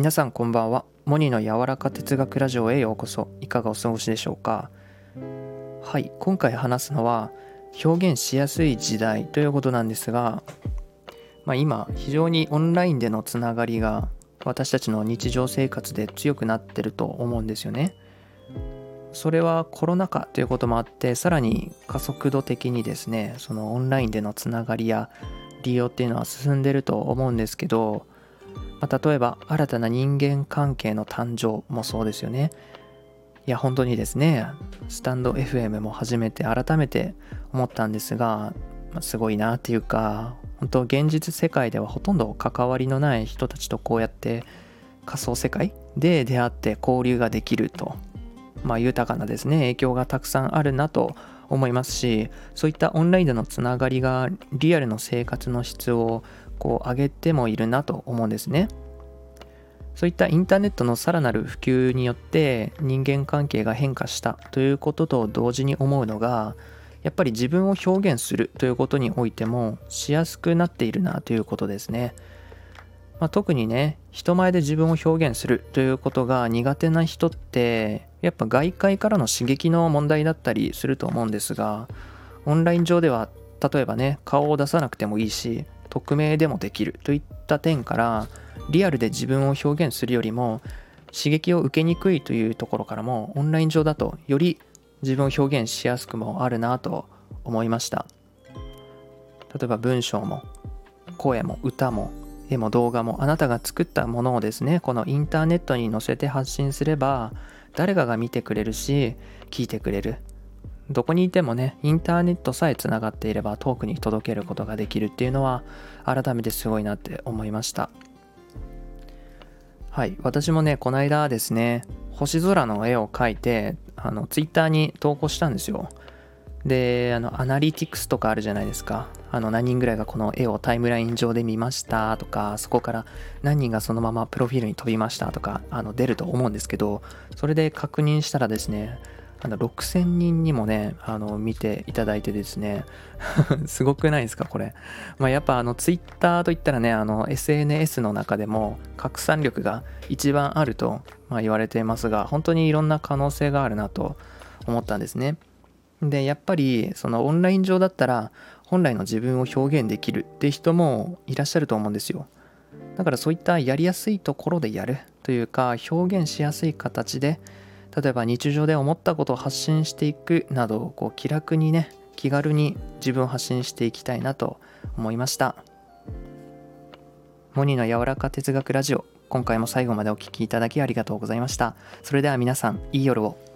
皆さんこんばんは。モニの柔らか哲学ラジオへようこそ。いかがお過ごしでしょうか？はい今回話すのは表現しやすい時代ということなんですが、まあ、今非常にオンラインでのつながりが私たちの日常生活で強くなってると思うんですよね。それはコロナ禍ということもあってさらに加速度的にですねそのオンラインでのつながりや利用っていうのは進んでると思うんですけどまあ、例えば新たな人間関係の誕生もそうですよね。いや本当にですねスタンド FM も初めて改めて思ったんですが、まあ、すごいなっていうか本当現実世界ではほとんど関わりのない人たちとこうやって仮想世界で出会って交流ができると、まあ、豊かなですね影響がたくさんあるなと思いますしそういったオンラインでのつながりがリアルの生活の質をこう上げてもいるなと思うんですね。そういったインターネットのさらなる普及によって人間関係が変化したということと同時に思うのがやっぱり自分を表現するということにおいてもしやすくなっているなということですね。まあ、特にね人前で自分を表現するということが苦手な人ってやっぱ外界からの刺激の問題だったりすると思うんですがオンライン上では例えばね顔を出さなくてもいいし匿名でもできるといった点からリアルで自分を表現するよりも刺激を受けにくいというところからもオンライン上だとより自分を表現しやすくもあるなと思いました。例えば文章も声も歌も絵も動画もあなたが作ったものをですねこのインターネットに載せて発信すれば誰かが見てくれるし聞いてくれるどこにいてもね、インターネットさえつながっていれば遠くに届けることができるっていうのは改めてすごいなって思いました。はい、私もね、この間ですね、星空の絵を描いて、あの、ツイッターに投稿したんですよ。で、あの、アナリティクスとかあるじゃないですか。あの、何人ぐらいがこの絵をタイムライン上で見ましたとか、そこから何人がそのままプロフィールに飛びましたとか、あの、出ると思うんですけど、それで確認したらですね、あの6000人にもね、あの見ていただいてですね、すごくないですか、これ。まあ、やっぱあの Twitter といったらね、あの SNS の中でも拡散力が一番あると、まあ、言われていますが、本当にいろんな可能性があるなと思ったんですね。で、やっぱりそのオンライン上だったら、本来の自分を表現できるって人もいらっしゃると思うんですよ。だからそういったやりやすいところでやるというか、表現しやすい形で、例えば日常で思ったことを発信していくなどこう気楽にね気軽に自分を発信していきたいなと思いました。モニの柔らか哲学ラジオ今回も最後までお聴きいただきありがとうございました。それでは皆さんいい夜を。